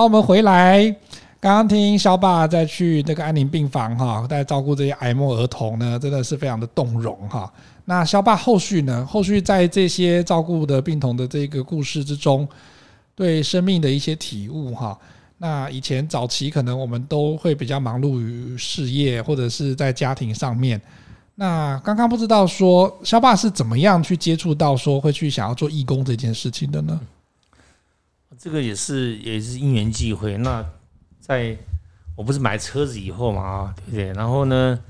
好，我们回来，刚刚听萧爸在去那个安宁病房哈，在照顾这些癌末儿童呢，真的是非常的动容哈。那萧爸后续呢？后续在这些照顾的病童的这个故事之中，对生命的一些体悟哈。那以前早期可能我们都会比较忙碌于事业或者是在家庭上面。那刚刚不知道说萧爸是怎么样去接触到说会去想要做义工这件事情的呢？这个也是也是因缘际会。那在我不是买车子以后嘛啊，对不对？然后呢，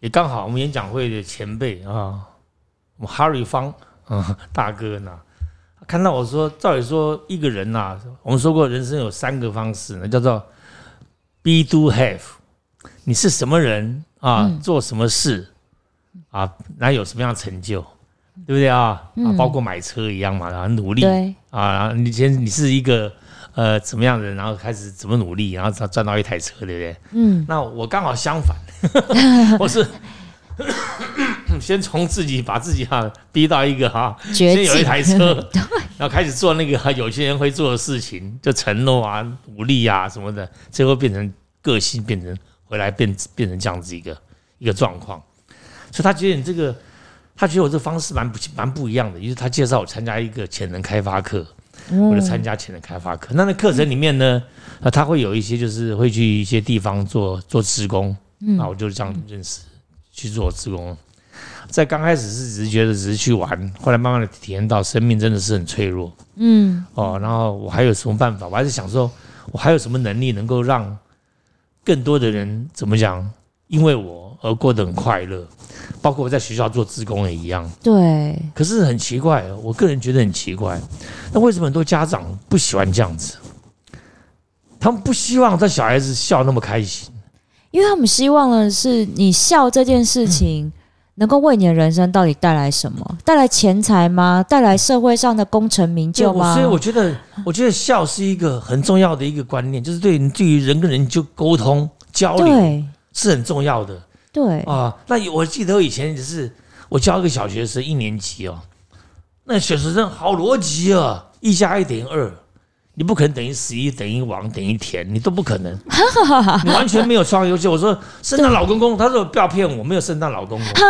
也刚好我们演讲会的前辈啊，我们哈瑞方啊大哥呢，看到我说，照理说一个人呐，我们说过人生有三个方式呢，叫做 be do have，你是什么人啊，做什么事。啊，那有什么样的成就，对不对啊？啊，包括买车一样嘛，然后努力。啊，然后你先你是一个呃怎么样的人，然后开始怎么努力，然后赚到一台车，对不对？嗯，那我刚好相反，我是 先从自己把自己哈逼到一个哈，先有一台车，然后开始做那个有些人会做的事情，就承诺啊、努力啊什么的，最后变成个性，变成回来变变成这样子一个一个状况。所以他觉得你这个，他觉得我这方式蛮不蛮不一样的，于是他介绍我参加一个潜能开发课，我就参加潜能开发课。那那课程里面呢，啊，他会有一些就是会去一些地方做做职工，啊，我就这样认识去做职工。在刚开始是只是觉得只是去玩，后来慢慢的体验到生命真的是很脆弱，嗯，哦，然后我还有什么办法？我还是想说，我还有什么能力能够让更多的人怎么讲？因为我而过得很快乐。包括我在学校做志工也一样，对。可是很奇怪，我个人觉得很奇怪，那为什么很多家长不喜欢这样子？他们不希望这小孩子笑那么开心，因为他们希望的是你笑这件事情能够为你的人生到底带来什么？带来钱财吗？带来社会上的功成名就吗？所以我觉得，我觉得笑是一个很重要的一个观念，就是对你对于人跟人就沟通交流是很重要的。对啊，那我记得以前只是我教一个小学生一年级哦，那小学生好逻辑啊，一加一等于二，你不可能等于十一等于王等于田，你都不可能，你完全没有创意。而且我说圣诞老公公，他说不要骗我，没有圣诞老公公啊，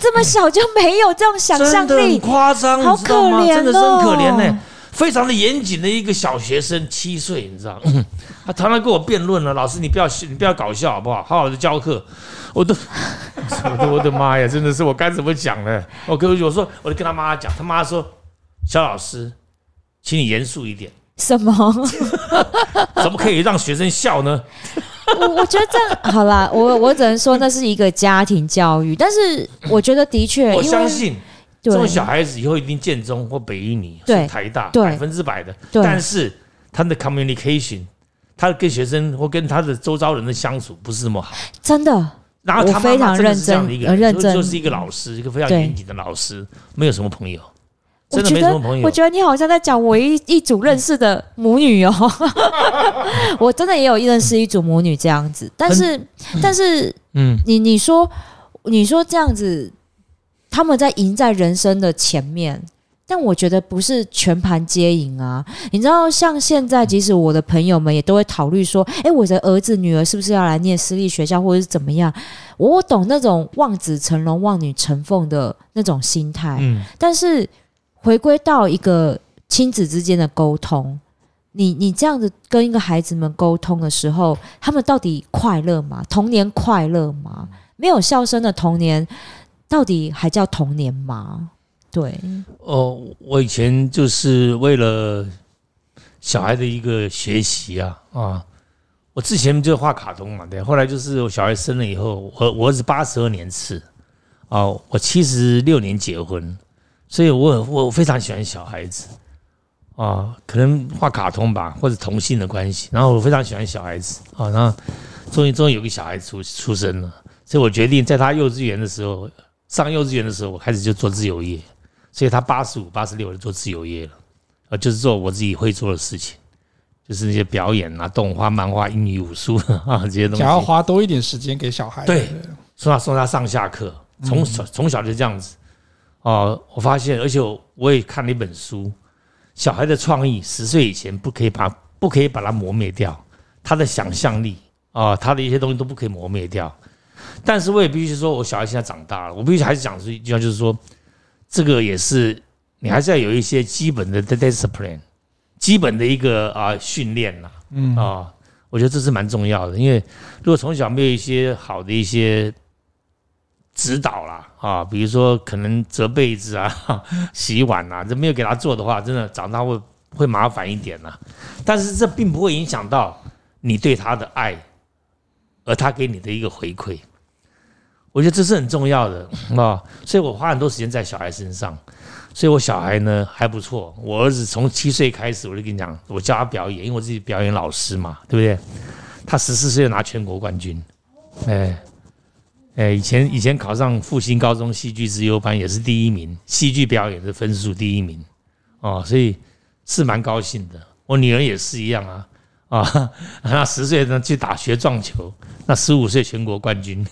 这么小就没有这种想象力，很夸张，好可怜哦，真的是很可怜呢。非常的严谨的一个小学生，七岁，你知道吗？他常常跟我辩论了，老师你不要你不要搞笑好不好？好好的教课，我都，我 的我的妈呀，真的是我该怎么讲呢？我跟我说，我就跟他妈讲，他妈说，肖老师，请你严肃一点。什么？怎么可以让学生笑呢？我我觉得这样好啦，我我只能说那是一个家庭教育，但是我觉得的确，我相信。这种小孩子以后一定建中或北一女，是台大百分之百的。但是他的 communication，他跟学生或跟他的周遭人的相处不是那么好。真的。然后他非常认真的一个认真，就是一个老师，一个非常严谨的老师，没有什么朋友，真的没什么朋友。我觉得你好像在讲我一一组认识的母女哦，我真的也有认识一组母女这样子。但是，但是，嗯，你你说你说这样子。他们在赢在人生的前面，但我觉得不是全盘皆赢啊！你知道，像现在，即使我的朋友们也都会考虑说：“诶，我的儿子女儿是不是要来念私立学校，或者是怎么样？”我懂那种望子成龙、望女成凤的那种心态。嗯，但是回归到一个亲子之间的沟通，你你这样子跟一个孩子们沟通的时候，他们到底快乐吗？童年快乐吗？没有笑声的童年。到底还叫童年吗？对，哦，我以前就是为了小孩的一个学习啊啊，我之前就画卡通嘛，对，后来就是我小孩生了以后，我我儿子八十二年次啊，我七十六年结婚，所以我我非常喜欢小孩子啊，可能画卡通吧，或者同性的关系，然后我非常喜欢小孩子啊，然后终于终于有个小孩出出生了，所以我决定在他幼稚园的时候。上幼稚园的时候，我开始就做自由业，所以他八十五、八十六就做自由业了，呃，就是做我自己会做的事情，就是那些表演啊、动画、漫画、英语、武术 啊这些东西。想要花多一点时间给小孩，对，送他送他上下课，从小从小就这样子。哦，我发现，而且我也看了一本书，小孩的创意十岁以前不可以把不可以把它磨灭掉，他的想象力啊，他的一些东西都不可以磨灭掉。但是我也必须说，我小孩现在长大了，我必须还是讲出一句话，就是说，这个也是你还是要有一些基本的 discipline，基本的一个啊训练呐，嗯啊，我觉得这是蛮重要的，因为如果从小没有一些好的一些指导啦啊，比如说可能折被子啊、洗碗啊，这没有给他做的话，真的长大会会麻烦一点呐。但是这并不会影响到你对他的爱，而他给你的一个回馈。我觉得这是很重要的啊，所以我花很多时间在小孩身上，所以我小孩呢还不错。我儿子从七岁开始，我就跟你讲，我教他表演，因为我自己表演老师嘛，对不对？他十四岁就拿全国冠军，哎哎，以前以前考上复兴高中戏剧之优班也是第一名，戏剧表演的分数第一名，哦，所以是蛮高兴的。我女儿也是一样啊。啊，那十岁呢去打学撞球，那十五岁全国冠军，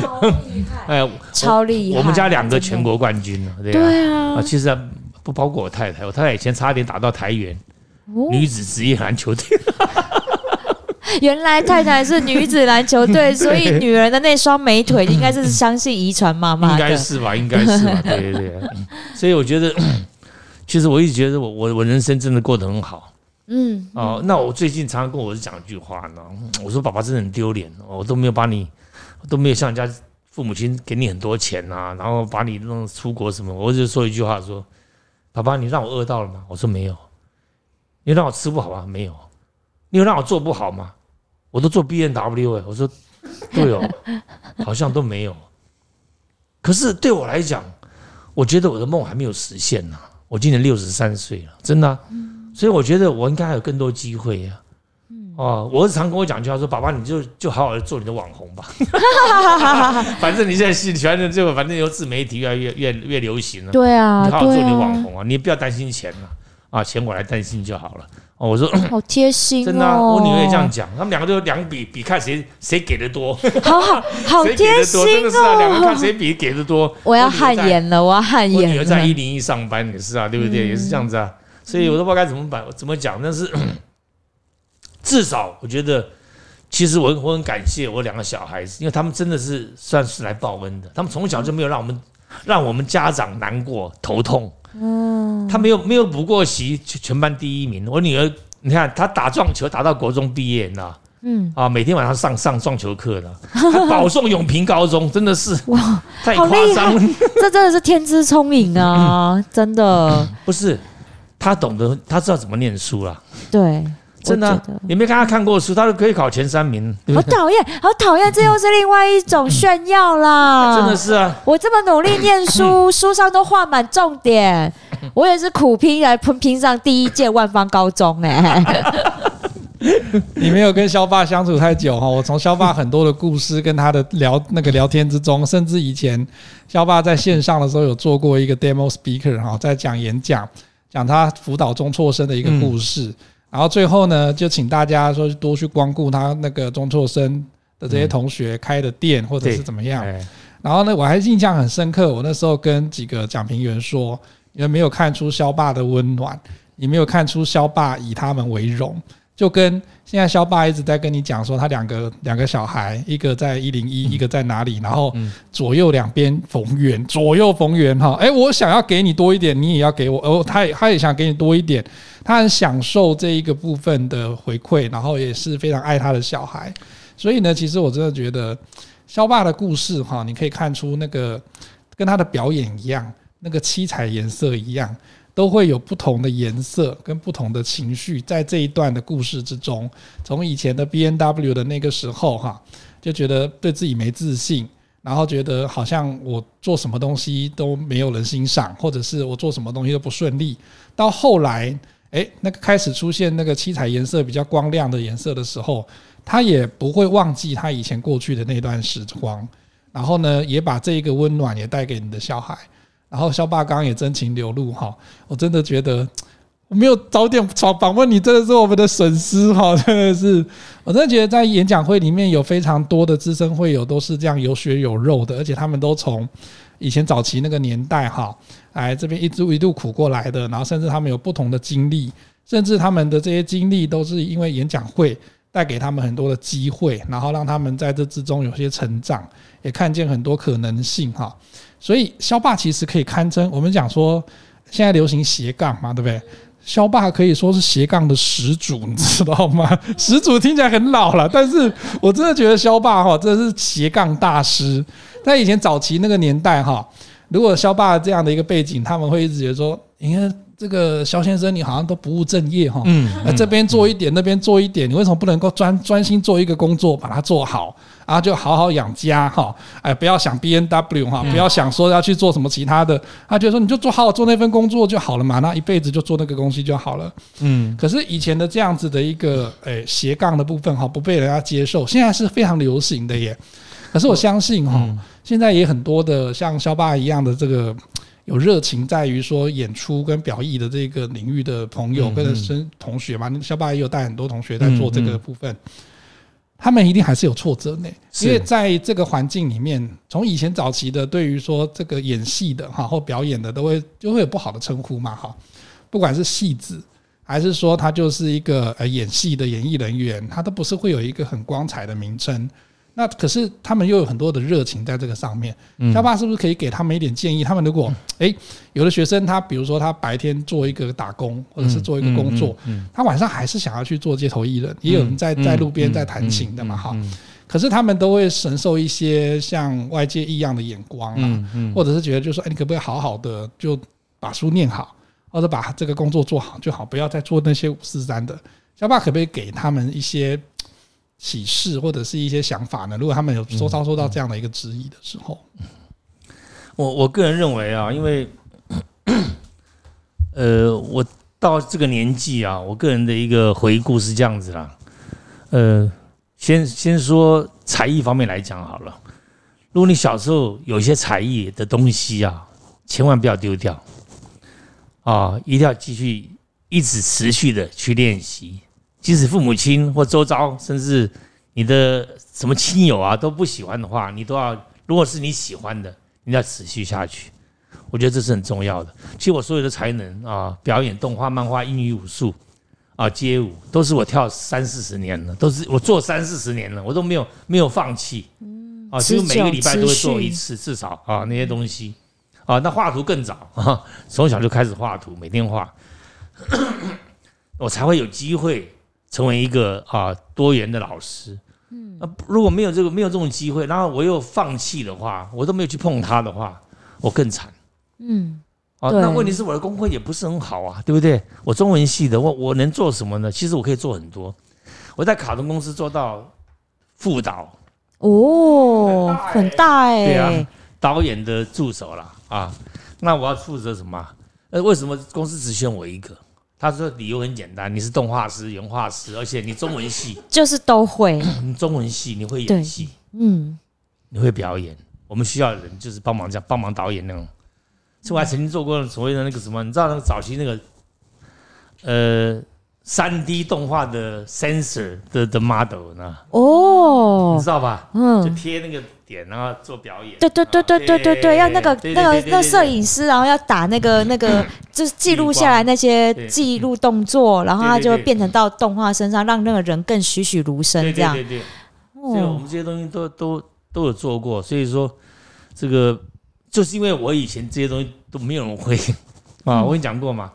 超厉害！哎，超厉害！我们家两个全国冠军了，对啊。啊，其实不包括我太太，我太太以前差点打到台元女子职业篮球队。原来太太是女子篮球队，所以女人的那双美腿应该是相信遗传妈妈。应该是吧？应该是吧？对对对。所以我觉得，其实我一直觉得我我我人生真的过得很好。嗯哦，那我最近常常跟我儿子讲一句话呢，我说爸爸真的很丢脸，我都没有把你，都没有像人家父母亲给你很多钱啊，然后把你弄出国什么，我就说一句话说，爸爸你让我饿到了吗？我说没有，你让我吃不好吗？没有，你有让我做不好吗？我都做 B N W 哎，我说对哦，好像都没有，可是对我来讲，我觉得我的梦还没有实现呢，我今年六十三岁了，真的啊。所以我觉得我应该还有更多机会呀，哦，我儿子常跟我讲句话说：“爸爸，你就就好好的做你的网红吧，反正你现在喜喜欢的这个，反正由自媒体越来越越越流行了，对啊，你好好做你的网红啊，你不要担心钱了啊，钱我来担心就好了。”哦，我说 好贴心，真的，我女儿也这样讲，他们两个都两比比看谁谁给的多，好好好 贴心哦，真的是啊，两个看谁比给的多。我要汗颜了，我要汗颜。我女儿在一零一上班也是啊，对不对？也是这样子啊。所以我都不知道该怎么办，怎么讲？但是至少我觉得，其实我我很感谢我两个小孩子，因为他们真的是算是来报恩的。他们从小就没有让我们让我们家长难过头痛。嗯，他没有没有补过习，全班第一名。我女儿，你看她打撞球打到国中毕业，你知道？嗯啊，每天晚上上上撞球课的，她保送永平高中，真的是 哇，太夸张了！这真的是天资聪颖啊，真的不是。他懂得，他知道怎么念书了。对，真的，你没看他看过书，他都可以考前三名。好讨厌，好讨厌，这又是另外一种炫耀啦！真的是啊，我这么努力念书，书上都画满重点，我也是苦拼来拼拼上第一届万方高中哎。你没有跟肖爸相处太久哈，我从肖爸很多的故事跟他的聊那个聊天之中，甚至以前肖爸在线上的时候有做过一个 demo speaker 哈，在讲演讲。讲他辅导中辍生的一个故事，然后最后呢，就请大家说多去光顾他那个中辍生的这些同学开的店，或者是怎么样。然后呢，我还印象很深刻，我那时候跟几个讲评员说，你们没有看出肖爸的温暖，你没有看出肖爸以他们为荣。就跟现在肖爸一直在跟你讲说，他两个两个小孩，一个在一零一，一个在哪里，然后左右两边逢源，左右逢源哈。哎，我想要给你多一点，你也要给我。哦，他也他也想给你多一点，他很享受这一个部分的回馈，然后也是非常爱他的小孩。所以呢，其实我真的觉得肖爸的故事哈，你可以看出那个跟他的表演一样，那个七彩颜色一样。都会有不同的颜色跟不同的情绪，在这一段的故事之中，从以前的 B N W 的那个时候哈，就觉得对自己没自信，然后觉得好像我做什么东西都没有人欣赏，或者是我做什么东西都不顺利。到后来，诶，那个开始出现那个七彩颜色比较光亮的颜色的时候，他也不会忘记他以前过去的那段时光，然后呢，也把这一个温暖也带给你的小孩。然后肖爸刚也真情流露哈，我真的觉得我没有早点访问你，真的是我们的损失哈，真的是，我真的觉得在演讲会里面有非常多的资深会友都是这样有血有肉的，而且他们都从以前早期那个年代哈，来这边一度一度苦过来的，然后甚至他们有不同的经历，甚至他们的这些经历都是因为演讲会带给他们很多的机会，然后让他们在这之中有些成长，也看见很多可能性哈。所以肖霸其实可以堪称我们讲说现在流行斜杠嘛，对不对？肖霸可以说是斜杠的始祖，你知道吗？始祖听起来很老了，但是我真的觉得肖霸哈，真的是斜杠大师。在以前早期那个年代哈，如果肖霸这样的一个背景，他们会一直觉得说，你看这个肖先生，你好像都不务正业哈，嗯，那这边做一点，那边做一点，你为什么不能够专专心做一个工作，把它做好？然后就好好养家哈，哎，不要想 B N W 哈，不要想说要去做什么其他的。他觉得说你就做好好做那份工作就好了嘛，那一辈子就做那个东西就好了。嗯，可是以前的这样子的一个诶斜杠的部分哈，不被人家接受，现在是非常流行的耶。可是我相信哈，现在也很多的像肖爸一样的这个有热情在于说演出跟表意的这个领域的朋友跟生同学嘛，萧爸也有带很多同学在做这个部分。他们一定还是有挫折呢，因为在这个环境里面，从以前早期的对于说这个演戏的哈或表演的，都会就会有不好的称呼嘛哈，不管是戏子还是说他就是一个呃演戏的演艺人员，他都不是会有一个很光彩的名称。那可是他们又有很多的热情在这个上面，萧爸是不是可以给他们一点建议？他们如果诶有的学生他比如说他白天做一个打工或者是做一个工作，他晚上还是想要去做街头艺人，也有人在在路边在弹琴的嘛哈。可是他们都会承受一些像外界异样的眼光啊，或者是觉得就是说诶你可不可以好好的就把书念好，或者把这个工作做好就好，不要再做那些五四三的。萧爸可不可以给他们一些？启示或者是一些想法呢？如果他们有收到收到这样的一个质疑的时候，我我个人认为啊，因为呃，我到这个年纪啊，我个人的一个回顾是这样子啦。呃，先先说才艺方面来讲好了。如果你小时候有一些才艺的东西啊，千万不要丢掉啊，一定要继续一直持续的去练习。即使父母亲或周遭，甚至你的什么亲友啊都不喜欢的话，你都要。如果是你喜欢的，你要持续下去。我觉得这是很重要的。其实我所有的才能啊，表演、动画、漫画、英语、武术啊、街舞，都是我跳三四十年了，都是我做三四十年了，我都没有没有放弃。啊，就每个礼拜都会做一次，至少啊那些东西啊。那画图更早啊，从小就开始画图，每天画，我才会有机会。成为一个啊多元的老师，嗯，那如果没有这个没有这种机会，然后我又放弃的话，我都没有去碰它的话，我更惨，嗯，啊，那问题是我的功课也不是很好啊，对不对？我中文系的，我我能做什么呢？其实我可以做很多，我在卡通公司做到副导，哦，很大哎、欸，对啊，导演的助手了啊，那我要负责什么？呃，为什么公司只选我一个？他说理由很简单，你是动画师、原画师，而且你中文系 就是都会。你中文系你会演戏，嗯，你会表演。我们需要的人就是帮忙这样帮忙导演那种。所以我还曾经做过所谓的那个什么，你知道那个早期那个呃三 D 动画的 sensor 的的 model 呢？哦，你知道吧？嗯，就贴那个。点，然后做表演。对对对对对对对，要那个那个那摄影师，然后要打那个那个，就是记录下来那些记录动作，然后它就会变成到动画身上，让那个人更栩栩如生这样。对对对。所以我们这些东西都都都有做过，所以说这个就是因为我以前这些东西都没有人会 啊，我跟你讲过嘛。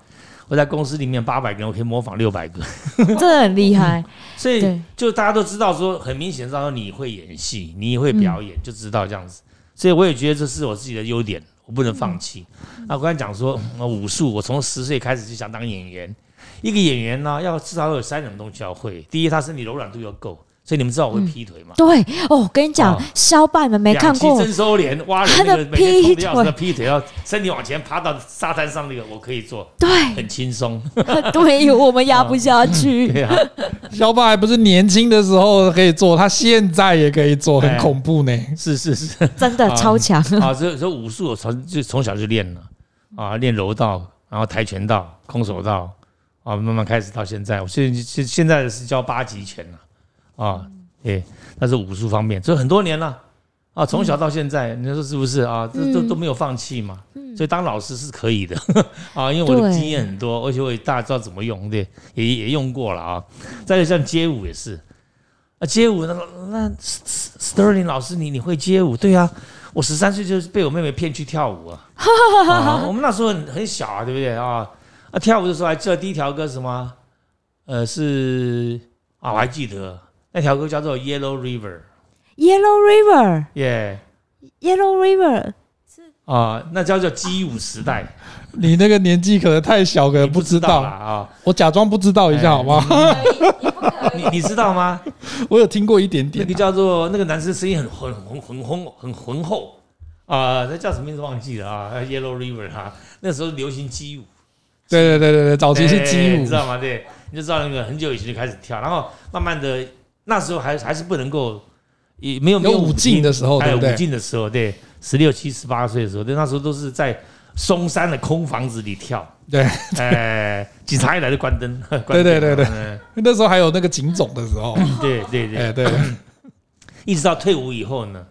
我在公司里面八百个人，我可以模仿六百个，真的很厉害。所以就大家都知道说，很明显知道说你会演戏，你也会表演，就知道这样子。所以我也觉得这是我自己的优点，我不能放弃。那我刚才讲说，武术，我从十岁开始就想当演员。一个演员呢，要至少有三种东西要会。第一，他身体柔软度要够。所以你们知道我会劈腿吗？对哦，我跟你讲，萧爸你们没看过，两栖收敛，挖人那个劈腿，劈腿要身体往前爬到沙滩上那个，我可以做，对，很轻松。对，我们压不下去。对啊，萧爸还不是年轻的时候可以做，他现在也可以做，很恐怖呢。是是是，真的超强啊！所以所以武术我从就从小就练了啊，练柔道，然后跆拳道、空手道啊，慢慢开始到现在，我现现现在是教八极拳了。啊，对，那是武术方面，所以很多年了，啊，从小到现在，你说是不是啊？这都都没有放弃嘛。所以当老师是可以的 啊，因为我的经验很多，而且我也大家知道怎么用，对，也也用过了啊。再就像街舞也是，啊，街舞那那 Sterling 老师，你你会街舞？对啊，我十三岁就是被我妹妹骗去跳舞啊，啊。我们那时候很很小啊，对不对啊？啊，跳舞的时候还记得第一条歌什么？呃，是啊，我还记得那条歌叫做 Yellow River。Yellow River，耶，Yellow River 是啊，那叫做基舞时代。你那个年纪可能太小，可能不知道啊。我假装不知道一下好不好？你你知道吗？我有听过一点点。那个叫做那个男生声音很浑浑浑浑很浑厚啊，那叫什么名字忘记了啊？Yellow River 哈，那时候流行基舞。对对对对对，早期是基舞，你知道吗？对，你就知道那个很久以前就开始跳，然后慢慢的那时候还还是不能够。也没有没有武进的时候，对不对？舞劲的时候，对，十六七、十八岁的时候，对，那时候都是在嵩山的空房子里跳。对，哎，警察一来就关灯。对对对对，那时候还有那个警总的时候。对对对对，一直到退伍以后呢，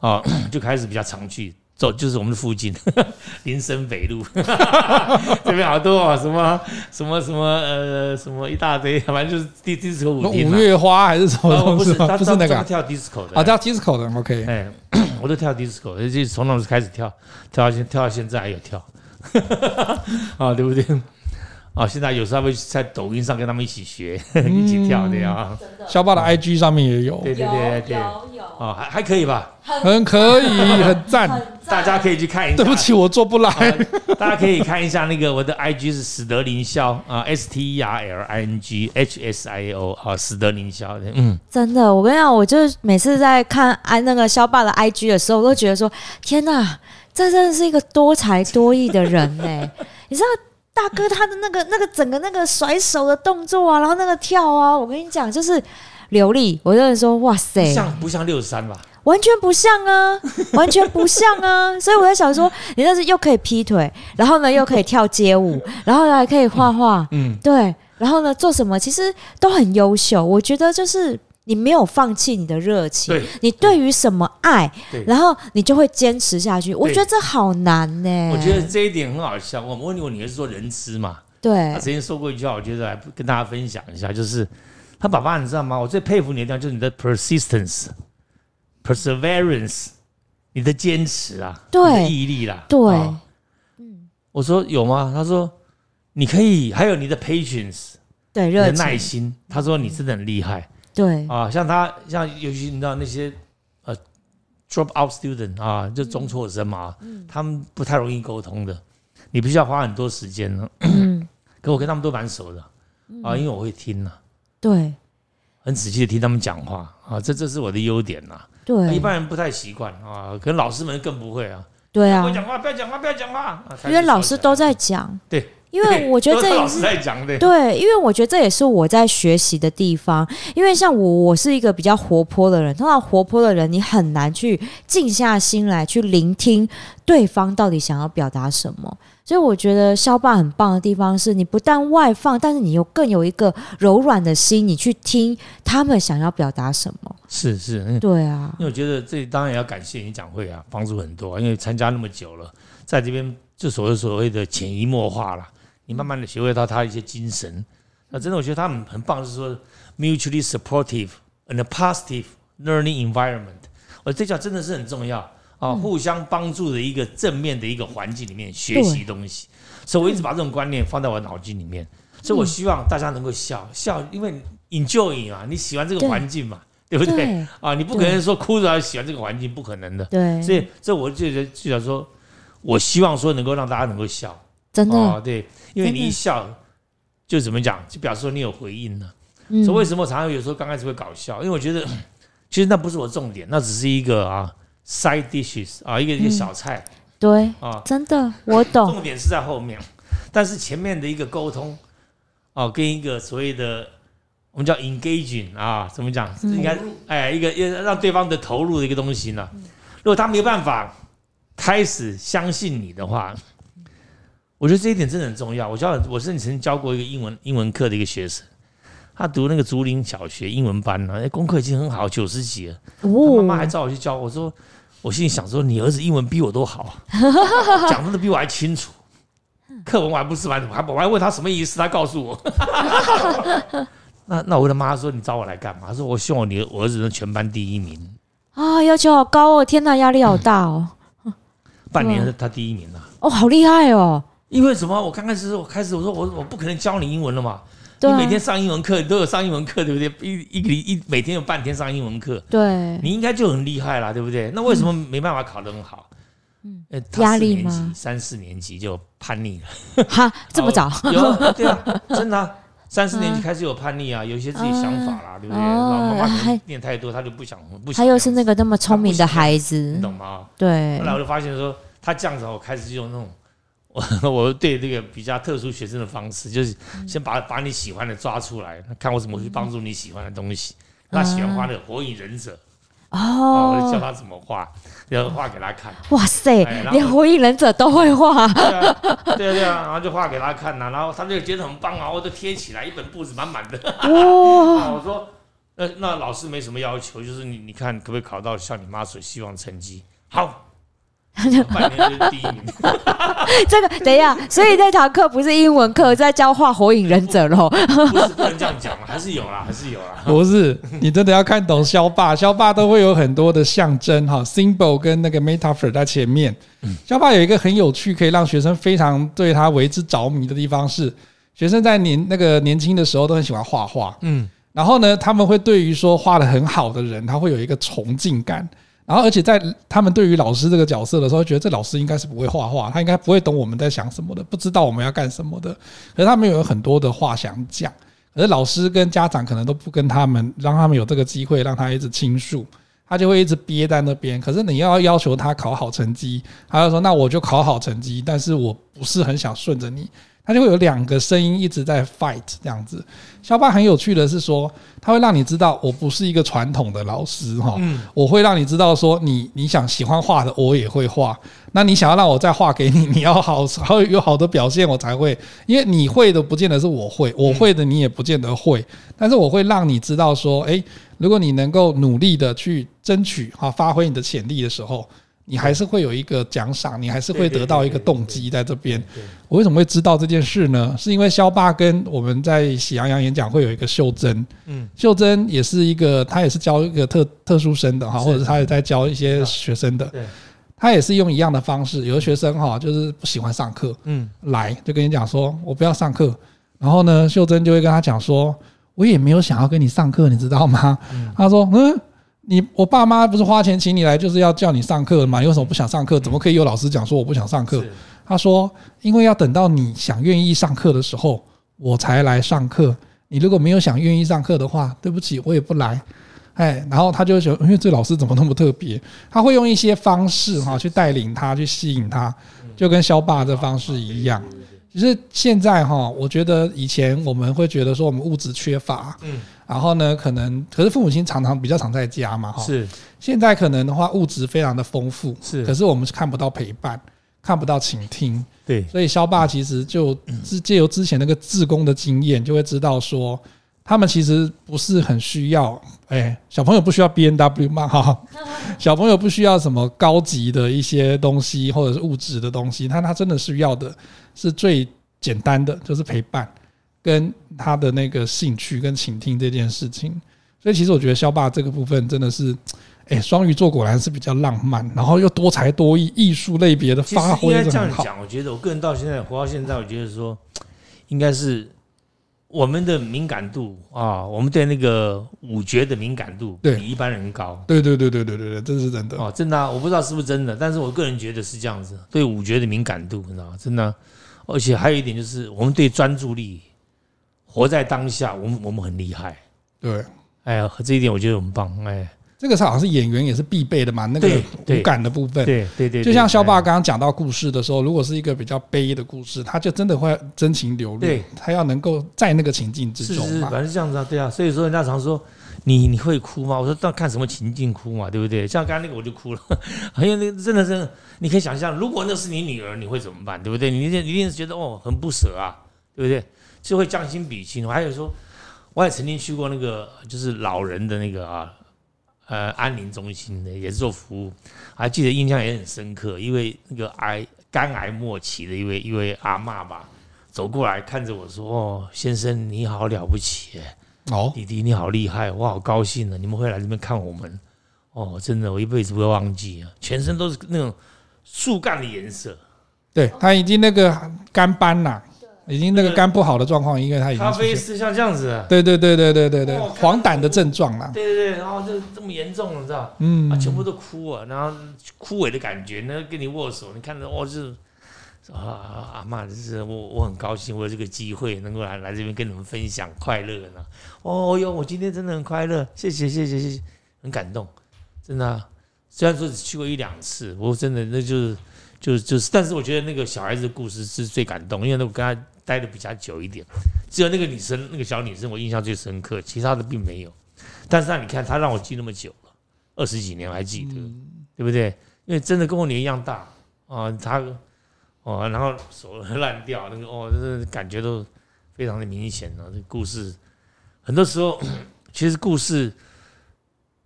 啊，就开始比较常去。走就是我们的附近，林森北路 这边好多啊，什么什么什么呃什么一大堆，反正就是迪迪斯科舞厅。五月花还是什么东西？不是那个跳 disco 的，啊，跳 disco 的，OK。哎，我都跳 disco，就从那时候开始跳，跳到现跳到现在还有跳，啊，对不对？啊，现在有时候会在抖音上跟他们一起学，一起跳的呀。肖爸的 IG 上面也有，对对对对，啊，还还可以吧？很可以，很赞，大家可以去看一下。对不起，我做不来。大家可以看一下那个我的 IG 是史德林霄啊，S T E R L I N G H S I O 啊，史德林霄。嗯，真的，我跟你讲，我就是每次在看哎那个肖爸的 IG 的时候，我都觉得说，天哪，这真的是一个多才多艺的人呢。你知道？大哥，他的那个、那个整个那个甩手的动作啊，然后那个跳啊，我跟你讲，就是流利。我就说，哇塞，像不像六十三吧？完全不像啊，完全不像啊。所以我在想说，你那是又可以劈腿，然后呢又可以跳街舞，然后呢还可以画画，嗯，对，然后呢做什么其实都很优秀。我觉得就是。你没有放弃你的热情，对你对于什么爱，然后你就会坚持下去。我觉得这好难呢。我觉得这一点很好笑。我问你，我女儿是做人资嘛？对。她曾经说过一句话，我觉得来跟大家分享一下，就是她爸爸，你知道吗？我最佩服你的地方就是你的 persistence、perseverance，你的坚持啊，对，你的毅力啦，对。嗯，我说有吗？他说你可以，还有你的 patience，对，你的耐心。他说你真的很厉害。对啊，像他，像尤其你知道那些呃，drop out student 啊，就中辍生嘛，嗯、他们不太容易沟通的，你必须要花很多时间呢。嗯，可我跟他们都蛮熟的啊，因为我会听呐、啊，对，很仔细的听他们讲话啊，这这是我的优点呐。对，一般人不太习惯啊，可能老师们更不会啊。对啊，不要讲话，不要讲话，不要讲话，因为老师都在讲。对。因为我觉得这也是对，因为我觉得这也是我在学习的地方。因为像我，我是一个比较活泼的人，通常活泼的人，你很难去静下心来去聆听对方到底想要表达什么。所以我觉得肖爸很棒的地方是，你不但外放，但是你又更有一个柔软的心，你去听他们想要表达什么。是是，对啊。因为我觉得这当然也要感谢你讲会啊，帮助很多。因为参加那么久了，在这边就所谓所谓的潜移默化了。你慢慢的学会到他一些精神，那真的我觉得他们很棒，是说 mutually supportive and a positive learning environment，我这叫真的是很重要啊，互相帮助的一个正面的一个环境里面学习东西，所以我一直把这种观念放在我脑筋里面，所以我希望大家能够笑笑，因为 enjoy 嘛，你喜欢这个环境嘛，对。不对？啊，你不可能说哭着要喜欢这个环境，不可能的。对，所以这我就觉得就想说，我希望说能够让大家能够笑。真的哦，对，因为你一笑，就怎么讲，就表示说你有回应了。嗯，所以为什么常常有时候刚开始会搞笑？因为我觉得 其实那不是我重点，那只是一个啊 side dishes 啊，一个一个小菜。对啊，真的我懂。重点是在后面，但是前面的一个沟通啊，跟一个所谓的我们叫 engaging 啊，怎么讲？应该哎，一个要让对方的投入的一个东西呢。如果他没有办法开始相信你的话，我觉得这一点真的很重要。我教我是你曾经教过一个英文英文课的一个学生，他读那个竹林小学英文班呢，哎，功课已经很好，九十几了。哦，他妈妈还找我去教。我说，我心里想说，你儿子英文比我都好，讲的比我还清楚。课文我还不是完，还我还问他什么意思，他告诉我。那那我的妈说，你找我来干嘛？他说，我希望你我儿子能全班第一名。啊，要求好高哦！天哪，压力好大哦。嗯、半年他第一名了。哦，好厉害哦！因为什么？我刚开始我开始我说我我不可能教你英文了嘛。你每天上英文课，你都有上英文课，对不对？一一个一每天有半天上英文课。对。你应该就很厉害了，对不对？那为什么没办法考得很好？嗯。压力吗？三四年级就叛逆了。哈，这么早？有 对啊，真的、啊。三四年级开始有叛逆啊，有一些自己想法啦，对不对？然后妈妈念太多，他就不想不想。他又是那个那么聪明的孩子，你懂吗？对。后来我就发现说，他这样子，我开始就用那种。我 我对这个比较特殊学生的方式，就是先把把你喜欢的抓出来，看我怎么去帮助你喜欢的东西。他喜欢画那个火影忍者，哦，我就教他怎么画，然后画给他看。哇塞，连火影忍者都会画。对啊，对啊，然后就画给他看呐，然后他就觉得很棒啊，我就贴起来一本簿子满满的。哇，我说，那那老师没什么要求，就是你你看可不可以考到像你妈所希望成绩？好。半年就是第一名。这个等一下，所以那堂课不是英文课，在教画火影忍者喽？不是，不能这样讲，还是有啦，还是有啦。不是，你真的要看懂肖霸，肖霸都会有很多的象征哈，symbol 跟那个 metaphor 在前面。肖霸有一个很有趣，可以让学生非常对他为之着迷的地方是，学生在年那个年轻的时候都很喜欢画画，嗯，然后呢，他们会对于说画的很好的人，他会有一个崇敬感。然后，而且在他们对于老师这个角色的时候，觉得这老师应该是不会画画，他应该不会懂我们在想什么的，不知道我们要干什么的。可是他们有很多的话想讲，可是老师跟家长可能都不跟他们，让他们有这个机会让他一直倾诉，他就会一直憋在那边。可是你要要求他考好成绩，他就说：“那我就考好成绩，但是我不是很想顺着你。”他就会有两个声音一直在 fight 这样子。肖爸很有趣的是说，他会让你知道我不是一个传统的老师哈，我会让你知道说你你想喜欢画的我也会画，那你想要让我再画给你，你要好好有好的表现我才会，因为你会的不见得是我会，我会的你也不见得会，但是我会让你知道说，诶，如果你能够努力的去争取哈，发挥你的潜力的时候。你还是会有一个奖赏，你还是会得到一个动机在这边。我为什么会知道这件事呢？是因为肖爸跟我们在喜羊羊演讲会有一个秀珍，嗯，秀珍也是一个，他也是教一个特特殊生的哈，或者是他也在教一些学生的，他也是用一样的方式。有的学生哈，就是不喜欢上课，嗯，来就跟你讲说，我不要上课。然后呢，秀珍就会跟他讲说，我也没有想要跟你上课，你知道吗？他说，嗯。你我爸妈不是花钱请你来，就是要叫你上课嘛？你为什么不想上课？怎么可以有老师讲说我不想上课？他说，因为要等到你想愿意上课的时候，我才来上课。你如果没有想愿意上课的话，对不起，我也不来。哎，然后他就觉得，因为这老师怎么那么特别？他会用一些方式哈去带领他，去吸引他，就跟肖爸的方式一样。只是现在哈，我觉得以前我们会觉得说我们物质缺乏，嗯，然后呢，可能可是父母亲常常比较常在家嘛，哈，是。现在可能的话，物质非常的丰富，是。可是我们是看不到陪伴，看不到倾听，对。所以肖爸其实就是借由之前那个志工的经验，就会知道说，他们其实不是很需要，哎，小朋友不需要 B N W 嘛，哈，小朋友不需要什么高级的一些东西或者是物质的东西，他他真的需要的。是最简单的，就是陪伴，跟他的那个兴趣跟倾听这件事情。所以其实我觉得肖爸这个部分真的是，哎，双鱼座果然是比较浪漫，然后又多才多艺，艺术类别的发挥的很好。这样讲，我觉得我个人到现在活到现在，我觉得说，应该是我们的敏感度啊，我们对那个五觉的敏感度比一般人高。对对对对对对对，这是真的哦，真的啊，我不知道是不是真的，但是我个人觉得是这样子，对五觉的敏感度，你知道吗？真的。而且还有一点就是，我们对专注力，活在当下，我们我们很厉害。对，哎呀，这一点我觉得很棒。哎，这个是好像是演员也是必备的嘛，那个无感的部分。对对对，就像肖爸刚刚讲到故事的时候，如果是一个比较悲的故事，他就真的会真情流露。对，他要能够在那个情境之中。是是，反正是这样子啊，对啊。所以说人家常说。你你会哭吗？我说要看什么情境哭嘛，对不对？像刚刚那个我就哭了，还有那个真的真的，你可以想象，如果那是你女儿，你会怎么办？对不对？你一定一定是觉得哦很不舍啊，对不对？就会将心比心。我还有说，我也曾经去过那个就是老人的那个啊，呃，安宁中心的，也是做服务，还记得印象也很深刻，因为那个癌肝癌末期的一位一位阿嬷吧，走过来看着我说：“哦，先生你好了不起，哦，弟弟你好厉害，我好高兴呢，你们会来这边看我们，哦，真的我一辈子不会忘记啊，全身都是那种树干的颜色。”对，他已经那个干斑了，已经那个肝不好的状况，因为他已经咖啡是像这样子，对对对对对对对，黄疸的症状了，对对对，然后就这么严重，你知道？嗯，啊，全部都枯啊，然后枯萎的感觉，那跟你握手，你看着哦，就是啊，阿妈，就是我我很高兴，我有这个机会能够来来这边跟你们分享快乐呢。哦哟，我今天真的很快乐，谢谢谢谢谢谢，很感动，真的啊。虽然说只去过一两次，我真的那就是。就是就是，但是我觉得那个小孩子的故事是最感动，因为我跟他待的比较久一点，只有那个女生，那个小女生我印象最深刻，其他的并没有。但是你看，她让我记那么久了，二十几年我还记得，对不对？因为真的跟我年一样大啊，她哦，然后手烂掉，那个哦，这感觉都非常的明显啊。这个故事很多时候，其实故事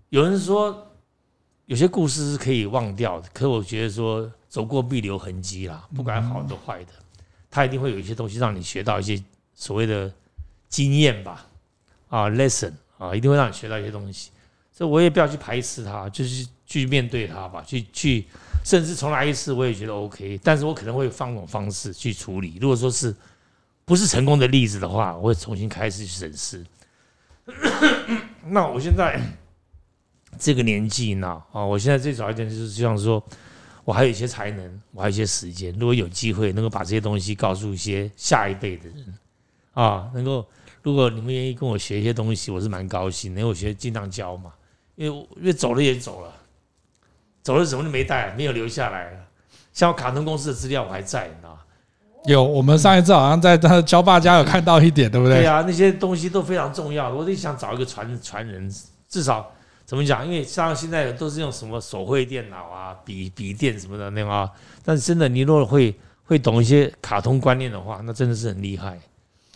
有人说有些故事是可以忘掉的，可我觉得说。走过必留痕迹啦，不管好的坏的，他一定会有一些东西让你学到一些所谓的经验吧，啊，lesson 啊，一定会让你学到一些东西。所以我也不要去排斥它，就是去面对它吧，去去，甚至重来一次我也觉得 OK。但是我可能会换种方式去处理。如果说是不是成功的例子的话，我会重新开始去审视。那我现在这个年纪呢，啊，我现在最早一点就是就像说。我还有一些才能，我还有一些时间。如果有机会能够把这些东西告诉一些下一辈的人，啊，能够如果你们愿意跟我学一些东西，我是蛮高兴的。因为我学尽量教嘛，因为因为走了也走了，走了什么都没带，没有留下来了。像我卡通公司的资料我还在，你知道吗？有，我们上一次好像在他的交爸家有看到一点，对不对？对啊，那些东西都非常重要。我就想找一个传传人，至少。怎么讲？因为像现在都是用什么手绘电脑啊、笔笔电什么的那种啊。但是真的，你如果会会懂一些卡通观念的话，那真的是很厉害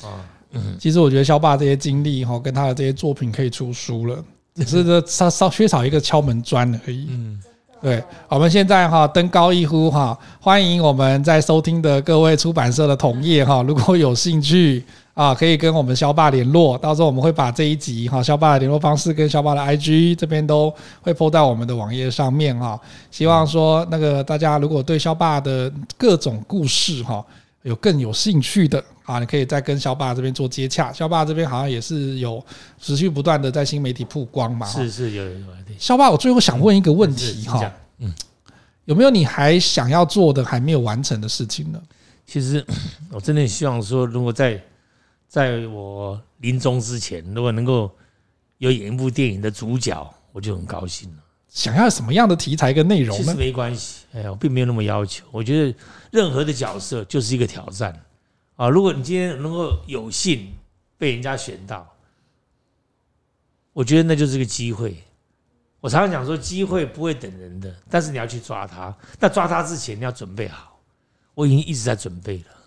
啊。嗯，其实我觉得肖爸这些经历哈，跟他的这些作品可以出书了，只是这稍稍缺少一个敲门砖而已。嗯，对。我们现在哈登高一呼哈，欢迎我们在收听的各位出版社的同业哈，如果有兴趣。啊，可以跟我们肖爸联络，到时候我们会把这一集哈肖爸的联络方式跟肖爸的 IG 这边都会 po 在我们的网页上面哈。希望说那个大家如果对肖爸的各种故事哈有更有兴趣的啊，你可以再跟肖爸这边做接洽。肖爸这边好像也是有持续不断的在新媒体曝光嘛。是是有有有。萧爸，我最后想问一个问题哈，嗯，有没有你还想要做的还没有完成的事情呢？其实 我真的希望说，如果在在我临终之前，如果能够有演一部电影的主角，我就很高兴了。想要什么样的题材跟内容呢？其实没关系，哎呀，我并没有那么要求。我觉得任何的角色就是一个挑战啊！如果你今天能够有幸被人家选到，我觉得那就是个机会。我常常讲说，机会不会等人的，但是你要去抓它。那抓它之前，你要准备好。我已经一直在准备了。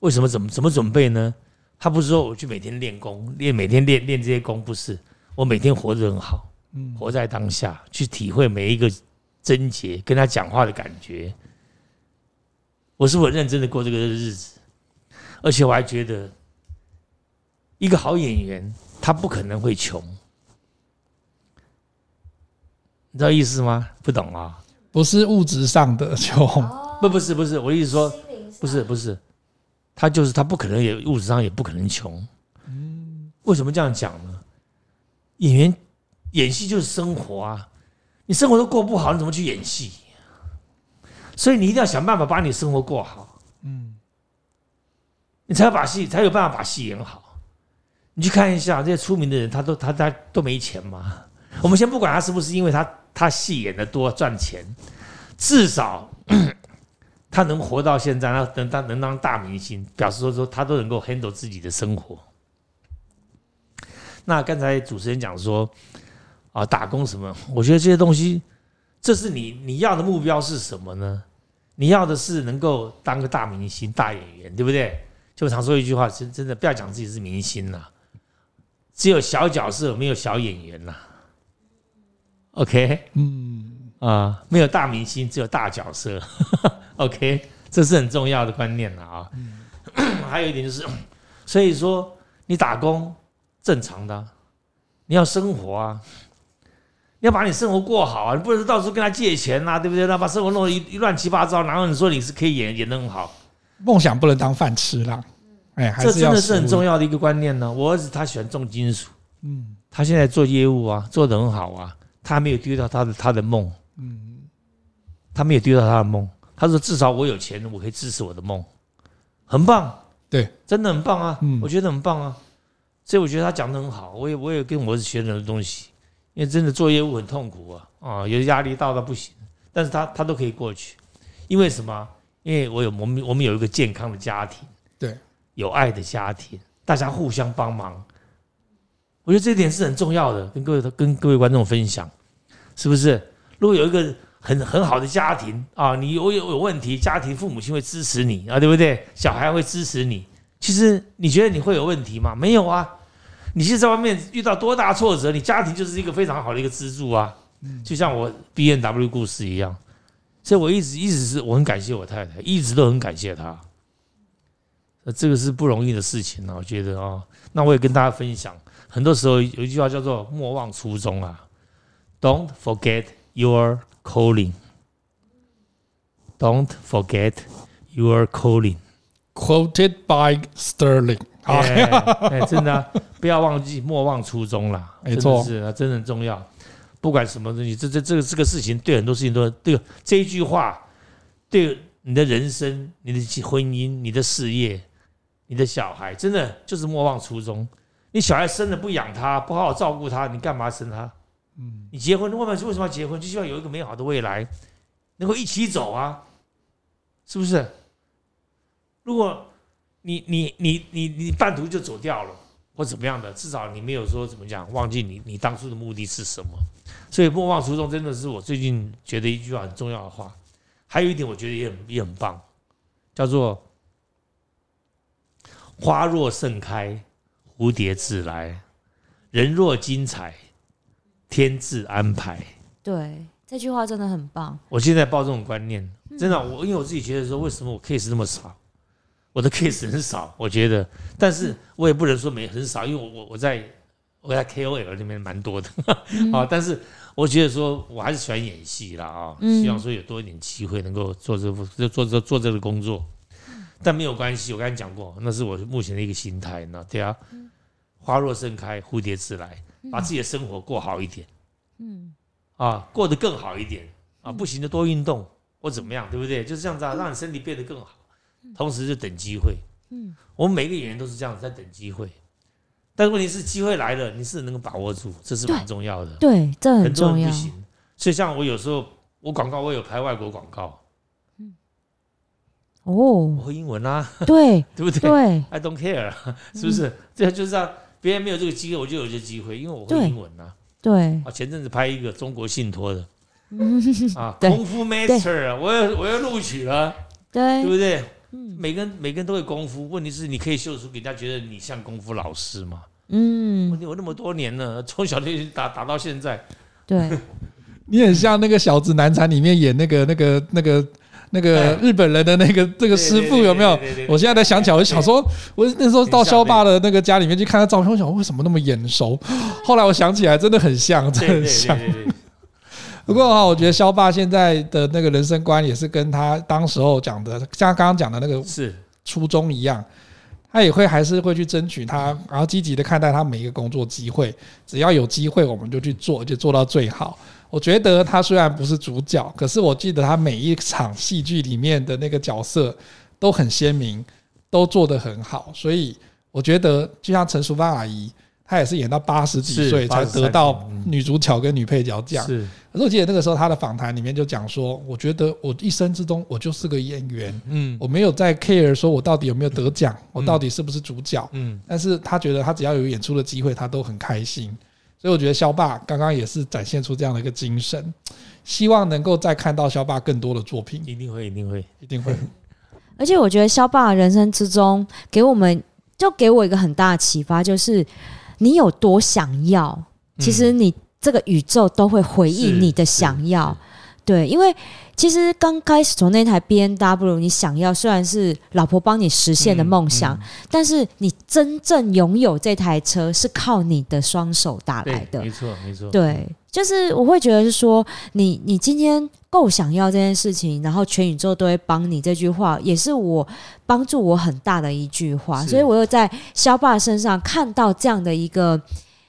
为什么怎么怎么准备呢？他不是说我去每天练功，练每天练练这些功，不是。我每天活得很好，活在当下，去体会每一个症结，跟他讲话的感觉。我是否认真的过这个日子？而且我还觉得，一个好演员，他不可能会穷。你知道意思吗？不懂啊？不是物质上的穷，不不是不是，我意思说，不是不是。他就是他不可能也物质上也不可能穷，嗯，为什么这样讲呢？演员演戏就是生活啊，你生活都过不好，你怎么去演戏？所以你一定要想办法把你生活过好，嗯，你才要把戏才有办法把戏演好。你去看一下这些出名的人，他都他他都没钱嘛。我们先不管他是不是因为他他戏演的多赚钱，至少。他能活到现在，他能当能当大明星，表示说说他都能够 handle 自己的生活。那刚才主持人讲说啊，打工什么？我觉得这些东西，这是你你要的目标是什么呢？你要的是能够当个大明星、大演员，对不对？就常说一句话，真真的不要讲自己是明星了，只有小角色，没有小演员呐。OK，嗯啊，没有大明星，只有大角色。OK，这是很重要的观念了啊。嗯、还有一点就是，所以说你打工正常的，你要生活啊，你要把你生活过好啊，你不能到时候跟他借钱呐、啊，对不对？那把生活弄得一一乱七八糟，然后你说你是可以演演得很好？梦想不能当饭吃啦。哎，这真的是很重要的一个观念呢。我儿子他喜欢重金属，嗯，他现在做业务啊，做得很好啊，他还没有丢掉他的他的梦，嗯，他没有丢掉他的梦。他说至少我有钱，我可以支持我的梦，很棒，对，真的很棒啊，我觉得很棒啊。所以我觉得他讲的很好，我也我也跟我儿子学很多东西，因为真的做业务很痛苦啊，啊，有压力大到不行，但是他他都可以过去，因为什么？因为我有我们我们有一个健康的家庭，对。有爱的家庭，大家互相帮忙，我觉得这一点是很重要的，跟各位跟各位观众分享，是不是？如果有一个很很好的家庭啊，你有有有问题，家庭父母亲会支持你啊，对不对？小孩会支持你。其实你觉得你会有问题吗？没有啊。你现在在外面遇到多大挫折，你家庭就是一个非常好的一个支柱啊。就像我 B N W 故事一样，所以我一直一直是我很感谢我太太，一直都很感谢她。那这个是不容易的事情啊，我觉得啊，那我也跟大家分享，很多时候有一句话叫做“莫忘初衷”啊，Don't forget your calling. Don't forget your calling. Quoted by Sterling。哎，真的，不要忘记，莫忘初衷啦。没错，是啊，真的很重要。不管什么东西，这这这个这个事情，对很多事情都对这一句话，对你的人生、你的婚姻、你的事业。你的小孩真的就是莫忘初衷。你小孩生了不养他，不好好照顾他，你干嘛生他？嗯，你结婚，为什么为什么要结婚？就希望有一个美好的未来，能够一起走啊，是不是？如果你你你你你半途就走掉了，或怎么样的，至少你没有说怎么讲，忘记你你当初的目的是什么。所以莫忘初衷真的是我最近觉得一句话很重要的话。还有一点，我觉得也很也很棒，叫做。花若盛开，蝴蝶自来；人若精彩，天自安排。对，这句话真的很棒。我现在抱这种观念，真的，我因为我自己觉得说，为什么我 case 那么少？我的 case 很少，我觉得，但是我也不能说没很少，因为我我我在我在 KOL 里面蛮多的 啊。但是我觉得说，我还是喜欢演戏啦啊，希望说有多一点机会能够做这做做这做这个工作。但没有关系，我刚才讲过，那是我目前的一个心态，那对啊，花若盛开，蝴蝶自来，把自己的生活过好一点，嗯，啊，过得更好一点，啊，不行就多运动或怎么样，对不对？就是这样子啊，让你身体变得更好，同时就等机会，嗯，我们每个演员都是这样子在等机会，但是问题是机会来了，你是能够把握住，这是蛮重要的，对，这很重要。不行，所以像我有时候我广告我有拍外国广告。哦，我会英文啊，对，对不对？对，I don't care，是不是？这就是让别人没有这个机会，我就有这个机会，因为我会英文啊。对，啊，前阵子拍一个中国信托的，啊，功夫 master，我要我要录取了，对，对不对？每个人每个人都会功夫，问题是你可以秀出给人家觉得你像功夫老师吗？嗯，问题我那么多年了，从小就打打到现在，对，你很像那个小子难缠里面演那个那个那个。那个日本人的那个这个师傅有没有？我现在在想起来，我就想说，我那时候到肖爸的那个家里面去看他照片，我想为什么那么眼熟？后来我想起来，真的很像，真的很像。不过哈，我觉得肖爸现在的那个人生观也是跟他当时候讲的，像刚刚讲的那个是初衷一样，他也会还是会去争取他，然后积极的看待他每一个工作机会，只要有机会我们就去做，就做到最好。我觉得他虽然不是主角，可是我记得他每一场戏剧里面的那个角色都很鲜明，都做得很好。所以我觉得，就像陈淑芳阿姨，她也是演到八十几岁才得到女主角跟女配角奖。是，可是我记得那个时候她的访谈里面就讲说，我觉得我一生之中我就是个演员，嗯，我没有在 care 说我到底有没有得奖，我到底是不是主角，嗯，但是她觉得她只要有演出的机会，她都很开心。所以我觉得肖爸刚刚也是展现出这样的一个精神，希望能够再看到肖爸更多的作品。一定会，一定会，一定会。而且我觉得肖爸人生之中给我们，就给我一个很大的启发，就是你有多想要，其实你这个宇宙都会回应你的想要。对，因为其实刚开始从那台 B N W，你想要虽然是老婆帮你实现的梦想，嗯嗯、但是你真正拥有这台车是靠你的双手打来的。没错，没错。对，就是我会觉得是说，你你今天够想要这件事情，然后全宇宙都会帮你。这句话也是我帮助我很大的一句话，所以我又在肖爸身上看到这样的一个。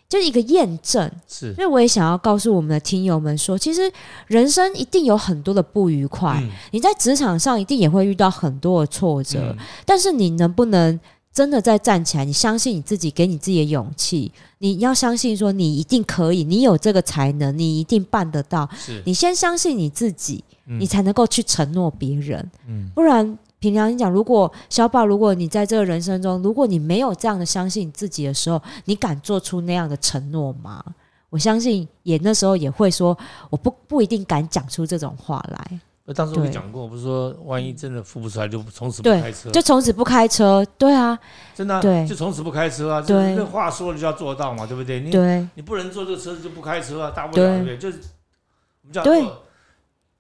就是一个验证，是，所以我也想要告诉我们的听友们说，其实人生一定有很多的不愉快，嗯、你在职场上一定也会遇到很多的挫折，嗯、但是你能不能真的再站起来？你相信你自己，给你自己的勇气，你要相信说你一定可以，你有这个才能，你一定办得到。是你先相信你自己，嗯、你才能够去承诺别人，嗯、不然。凭良心讲，如果小宝，如果你在这个人生中，如果你没有这样的相信你自己的时候，你敢做出那样的承诺吗？我相信也那时候也会说，我不不一定敢讲出这种话来。那当时我讲过，不是说万一真的付不出来，就从此不开车，就从此不开车。对啊，真的、啊，对，就从此不开车啊。对，那话说了就要做到嘛，对不对？你对，你不能坐这个车子就不开车啊，大不了对不对？就是我们讲对。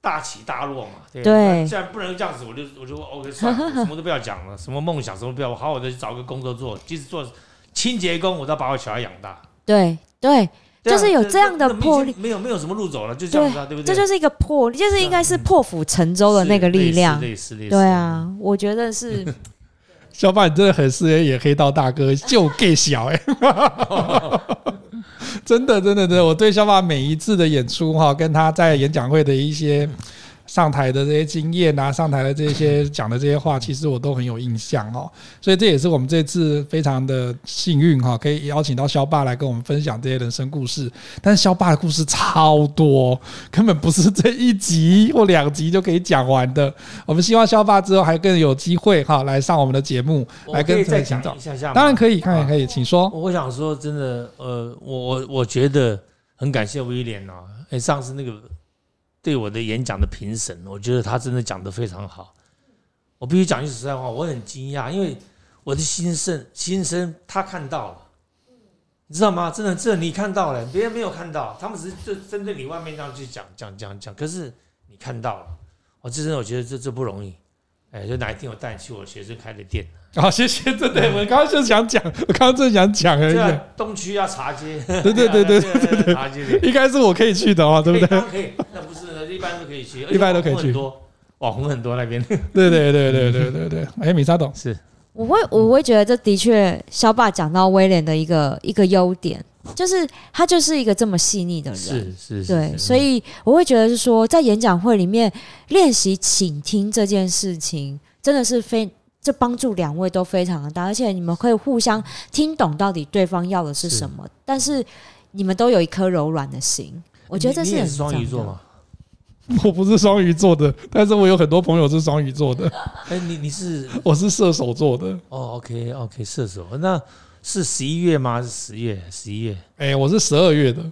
大起大落嘛，对。对，既然不能这样子，我就我就 OK 算了，什么都不要讲了，什么梦想什么都不要，我好好的去找个工作做，即使做清洁工，我都要把我小孩养大。对对，就是有这样的魄力，没有没有什么路走了，就这样子，对不对？这就是一个魄力，就是应该是破釜沉舟的那个力量。对啊，我觉得是。小爸，你真的很适合演黑道大哥，就 gay 小哎。真的，真的，真的，我对肖爸每一次的演出哈，跟他在演讲会的一些。上台的这些经验啊，上台的这些讲的这些话，其实我都很有印象哦。所以这也是我们这次非常的幸运哈，可以邀请到肖爸来跟我们分享这些人生故事。但是肖爸的故事超多，根本不是这一集或两集就可以讲完的。我们希望肖爸之后还更有机会哈，来上我们的节目，来跟再讲一下下。当然可以，当然可以，请说。我想说，真的，呃，我我我觉得很感谢威廉哦，哎，上次那个。对我的演讲的评审，我觉得他真的讲得非常好。我必须讲句实在话，我很惊讶，因为我的心声心声他看到了，你知道吗？真的，这你看到了，别人没有看到，他们只是就针对你外面这样去讲讲讲讲。可是你看到了，我真的我觉得这这不容易。哎，就哪一天我带你去我学生开的店。好，谢谢。对对，我刚刚就想讲，我刚刚正想讲而已。东区要茶街。对对对对对茶街应该是我可以去的哦，对不对？可以，那不是。一般都可以去，一般都可以去。多网红很多那边。对对对对对对对。哎，米莎董是，我会我会觉得这的确，肖爸讲到威廉的一个一个优点，就是他就是一个这么细腻的人。是是。对，所以我会觉得是说，在演讲会里面练习倾听这件事情，真的是非这帮助两位都非常的大，而且你们可以互相听懂到底对方要的是什么，但是你们都有一颗柔软的心。我觉得这是很双鱼座吗？我不是双鱼座的，但是我有很多朋友是双鱼座的。哎、欸，你你是？我是射手座的。哦，OK OK，射手，那是十一月吗？是十月？十一月？哎、欸，我是十二月的。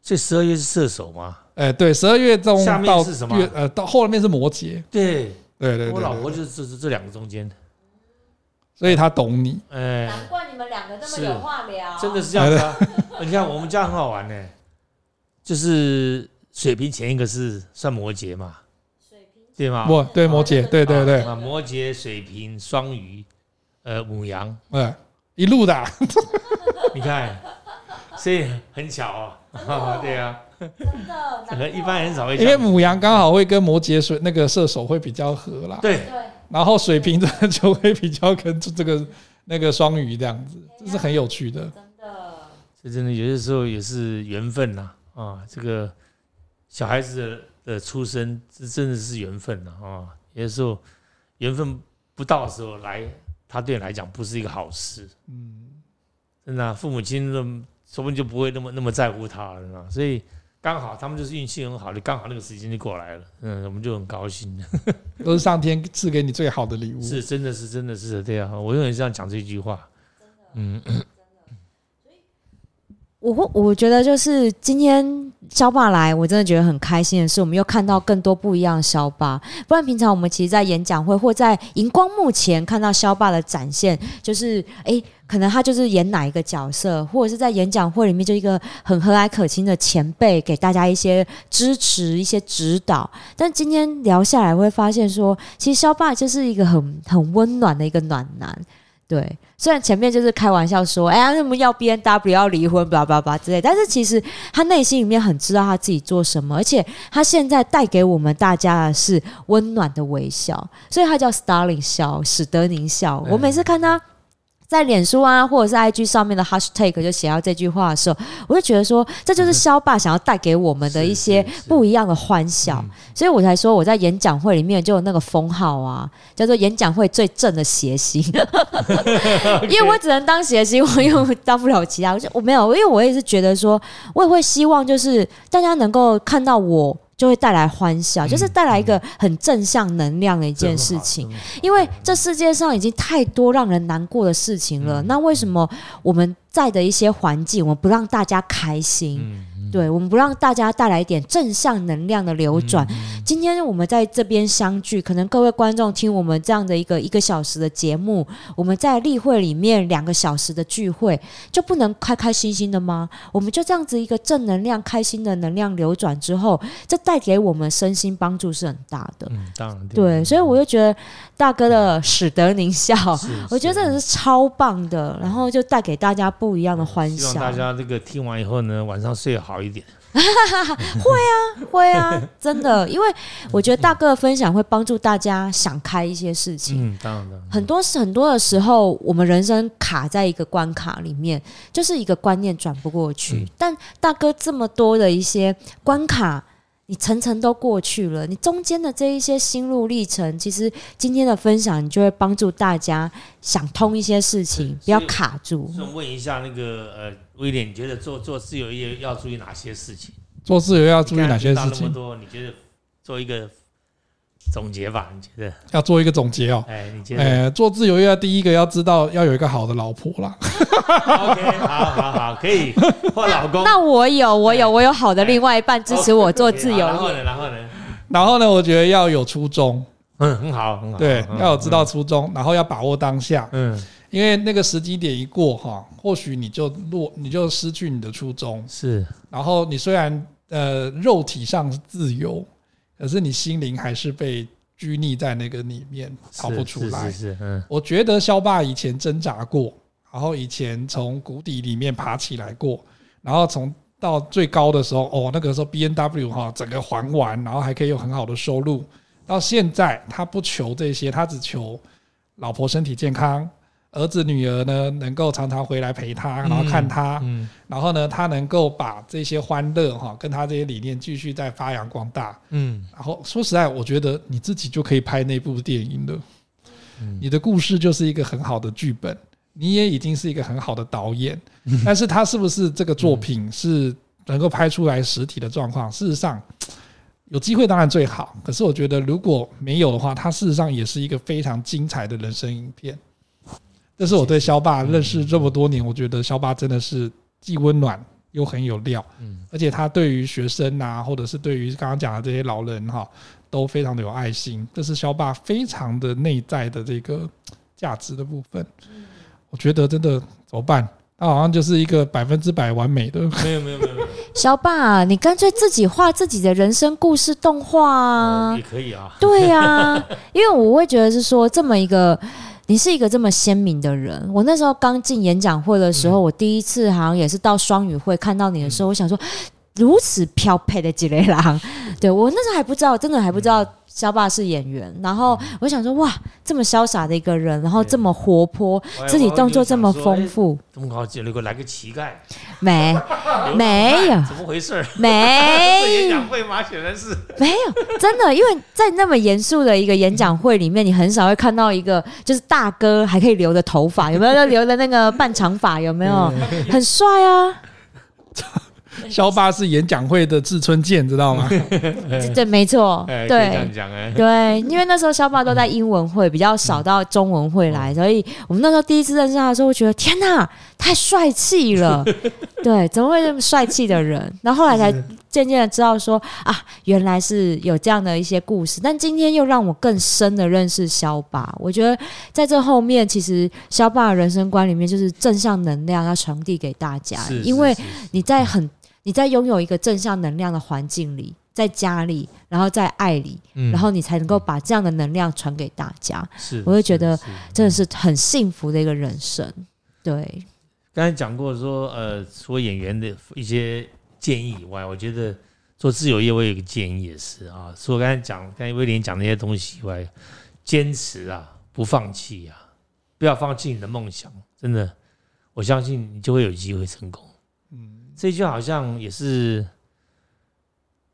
所以十二月是射手吗？哎、欸，对，十二月中下面是什么？呃，到后面是摩羯。对对对，我老婆就是这这两个中间的，所以他懂你。哎，难怪你们两个这么有话聊。真的是这样子啊！你看我们家很好玩呢，就是。水瓶前一个是算摩羯嘛？水瓶对吗？摩对摩羯，对对对。啊，摩羯、水瓶、双鱼，呃，母羊，嗯，一路的。你看，所以很巧哦，对啊，真的，一般很少会。因为母羊刚好会跟摩羯水那个射手会比较合啦。对。然后水瓶的就会比较跟这个那个双鱼这样子，这是很有趣的。真的。这真的有些时候也是缘分呐，啊，这个。小孩子的出生，这真的是缘分了啊！有的时候缘分不到的时候来，他对你来讲不是一个好事。嗯，真的，父母亲说说不定就不会那么那么在乎他了。所以刚好他们就是运气很好，就刚好那个时间就过来了。嗯，我们就很高兴。都是上天赐给你最好的礼物。是，真的是，真的是对啊。我永远这样讲这句话。嗯。我我觉得就是今天萧爸来，我真的觉得很开心的是，我们又看到更多不一样的萧爸。不然平常我们其实，在演讲会或在荧光幕前看到萧爸的展现，就是诶，可能他就是演哪一个角色，或者是在演讲会里面就一个很和蔼可亲的前辈，给大家一些支持、一些指导。但今天聊下来，会发现说，其实萧爸就是一个很很温暖的一个暖男。对，虽然前面就是开玩笑说，哎呀，那么要 B N W 要离婚，吧吧吧之类，但是其实他内心里面很知道他自己做什么，而且他现在带给我们大家的是温暖的微笑，所以他叫 Starling 笑，史德宁笑。我每次看他。在脸书啊，或者是 IG 上面的 Hashtag 就写到这句话的时候，我就觉得说，这就是肖爸想要带给我们的一些不一样的欢笑，所以我才说我在演讲会里面就有那个封号啊，叫做演讲会最正的谐星，因为我只能当谐星，我又当不了其他，我就我没有，因为我也是觉得说，我也会希望就是大家能够看到我。就会带来欢笑，就是带来一个很正向能量的一件事情。因为这世界上已经太多让人难过的事情了，那为什么我们在的一些环境，我们不让大家开心？对，我们不让大家带来一点正向能量的流转。今天我们在这边相聚，可能各位观众听我们这样的一个一个小时的节目，我们在例会里面两个小时的聚会，就不能开开心心的吗？我们就这样子一个正能量、开心的能量流转之后，这带给我们身心帮助是很大的。嗯，当然对，所以我就觉得大哥的使得您笑，我觉得真的是超棒的，然后就带给大家不一样的欢笑。希望大家这个听完以后呢，晚上睡好一点。会啊，会啊，真的，因为我觉得大哥的分享会帮助大家想开一些事情。嗯，当然的。很多是很多的时候，我们人生卡在一个关卡里面，就是一个观念转不过去。嗯，但大哥这么多的一些关卡。你层层都过去了，你中间的这一些心路历程，其实今天的分享，你就会帮助大家想通一些事情，不要卡住。想问一下那个呃，威廉，你觉得做做自由业要注意哪些事情？做自由业要注意哪些事情？那么多，你觉得做一个？总结吧，你觉得要做一个总结哦？哎，你觉得？哎，做自由业第一个要知道要有一个好的老婆啦。OK，好好好，可以换老公。那我有，我有，我有好的另外一半支持我做自由业。然后呢？然后呢？然后呢？我觉得要有初衷。嗯，很好，很好。对，要有知道初衷，然后要把握当下。嗯，因为那个时机点一过哈，或许你就落，你就失去你的初衷。是。然后你虽然呃肉体上是自由。可是你心灵还是被拘泥在那个里面，逃不出来。是是是，嗯，我觉得肖爸以前挣扎过，然后以前从谷底里面爬起来过，然后从到最高的时候，哦，那个时候 B N W 哈整个还完，然后还可以有很好的收入。到现在他不求这些，他只求老婆身体健康。儿子女儿呢，能够常常回来陪他，然后看他，嗯嗯、然后呢，他能够把这些欢乐哈，跟他这些理念继续再发扬光大。嗯，然后说实在，我觉得你自己就可以拍那部电影了。嗯、你的故事就是一个很好的剧本，你也已经是一个很好的导演。嗯、但是他是不是这个作品是能够拍出来实体的状况？事实上，有机会当然最好。可是我觉得如果没有的话，它事实上也是一个非常精彩的人生影片。这是我对肖爸认识这么多年，我觉得肖爸真的是既温暖又很有料，嗯，而且他对于学生啊，或者是对于刚刚讲的这些老人哈，都非常的有爱心。这是肖爸非常的内在的这个价值的部分。我觉得真的怎么办？他好像就是一个百分之百完美的。没有没有没有没有。萧爸，你干脆自己画自己的人生故事动画啊，也可以啊。对啊，因为我会觉得是说这么一个。你是一个这么鲜明的人。我那时候刚进演讲会的时候，我第一次好像也是到双语会看到你的时候，我想说，如此飘配的吉雷郎，对，我那时候还不知道，真的还不知道。萧爸是演员，然后我想说，哇，这么潇洒的一个人，然后这么活泼，肢体动作这么丰富，这么好，结果来个乞丐，没，没有，怎么回事？没，演讲会吗？显然是没有，真的，因为在那么严肃的一个演讲会里面，你很少会看到一个就是大哥还可以留的头发，有没有？留的那个半长发，有没有？很帅啊！萧爸是演讲会的志村健，知道吗？对，没错，对，这样讲哎，对，因为那时候肖爸都在英文会，比较少到中文会来，所以我们那时候第一次认识他的时候，我觉得天哪，太帅气了，对，怎么会这么帅气的人？然后后来才渐渐的知道说啊，原来是有这样的一些故事。但今天又让我更深的认识肖爸。我觉得在这后面，其实肖爸的人生观里面就是正向能量要传递给大家，因为你在很你在拥有一个正向能量的环境里。在家里，然后在爱里，嗯、然后你才能够把这样的能量传给大家。是，我会觉得真的是很幸福的一个人生。对，刚才讲过说，呃，除了演员的一些建议以外，我觉得做自由业我有一个建议也是啊。除了刚才讲，刚才威廉讲那些东西以外，坚持啊，不放弃啊，不要放弃你的梦想。真的，我相信你就会有机会成功。嗯，这句好像也是。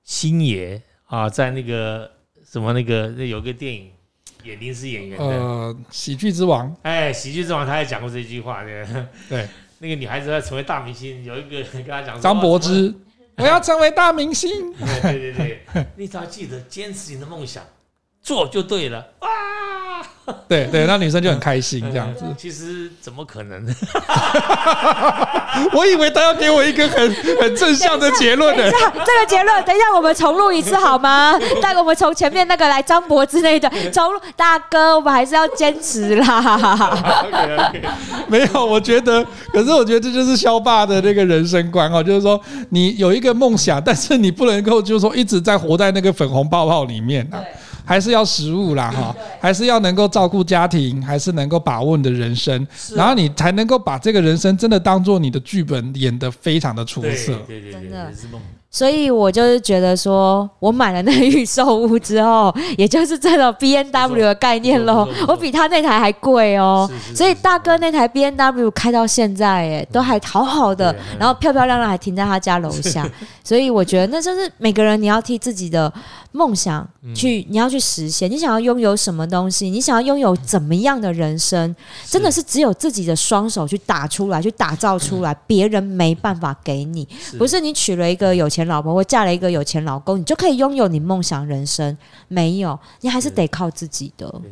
星爷啊，在那个什么那个那有个电影演临时演员的，呃，喜剧之王，哎，喜剧之王，他也讲过这句话，对，对，那个女孩子要成为大明星，有一个人 跟她讲，张柏芝，我要成为大明星，对对对对，你只要记得坚持你的梦想，做就对了，哇！对对，那女生就很开心这样子。其实怎么可能？我以为他要给我一个很很正向的结论的。这个结论，等一下我们重录一次好吗？带我们从前面那个来张博之类的重录。大哥，我们还是要坚持啦。没有，我觉得，可是我觉得这就是肖爸的那个人生观哦，就是说你有一个梦想，但是你不能够就是说一直在活在那个粉红泡泡里面啊。还是要食物啦，哈，还是要能够照顾家庭，还是能够把握你的人生，然后你才能够把这个人生真的当做你的剧本演得非常的出色。对对对，真的。所以我就是觉得说，我买了那个预售屋之后，也就是这种 B N W 的概念喽。我比他那台还贵哦。所以大哥那台 B N W 开到现在，哎，都还好好的，然后漂漂亮亮还停在他家楼下。所以我觉得那就是每个人你要替自己的梦想去，你要去实现。你想要拥有什么东西？你想要拥有怎么样的人生？真的是只有自己的双手去打出来，去打造出来，别人没办法给你。不是你娶了一个有钱老婆或嫁了一个有钱老公，你就可以拥有你梦想人生？没有，你还是得靠自己的。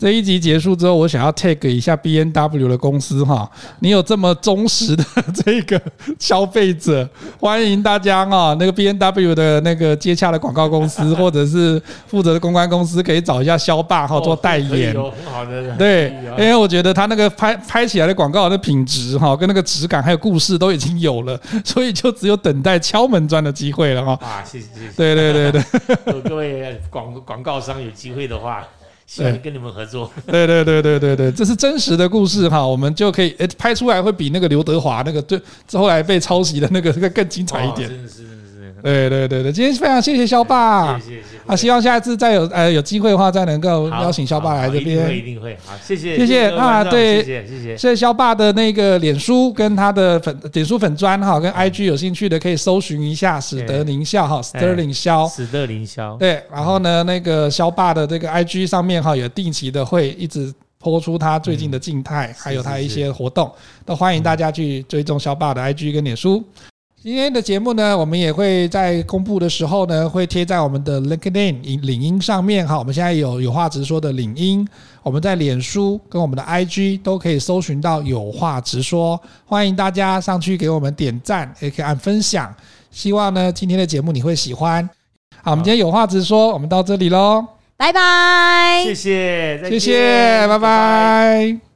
这一集结束之后，我想要 tag 一下 B N W 的公司哈，你有这么忠实的 这个消费者，欢迎大家哈，那个 B N W 的那个接洽的广告公司 或者是负责的公关公司，可以找一下肖爸哈做代言。很好的，对，因为我觉得他那个拍拍起来的广告的品质哈，跟那个质感还有故事都已经有了，所以就只有等待敲门砖的机会了哈。啊，谢谢谢谢。对对对对，各位广广告商有机会的话。对，跟你们合作。对对对对对对，这是真实的故事哈，我们就可以诶拍出来，会比那个刘德华那个对后来被抄袭的那个更精彩一点。真的是。对对对对，今天非常谢谢肖爸，谢谢谢谢啊！希望下一次再有呃有机会的话，再能够邀请肖爸来这边，一定会一定会好，谢谢谢谢啊！对，谢谢谢谢，谢谢萧爸的那个脸书跟他的粉脸书粉专哈，跟 IG 有兴趣的可以搜寻一下史德林萧哈，Sterling 肖，史德林肖。对，然后呢，那个肖爸的这个 IG 上面哈，也定期的会一直 po 出他最近的静态，还有他一些活动，都欢迎大家去追踪肖爸的 IG 跟脸书。今天的节目呢，我们也会在公布的时候呢，会贴在我们的 LinkedIn 领英上面哈。我们现在有有话直说的领英，我们在脸书跟我们的 IG 都可以搜寻到有话直说，欢迎大家上去给我们点赞，也可以按分享。希望呢，今天的节目你会喜欢。好，我们今天有话直说，我们到这里喽，拜拜，谢谢，谢谢，拜拜。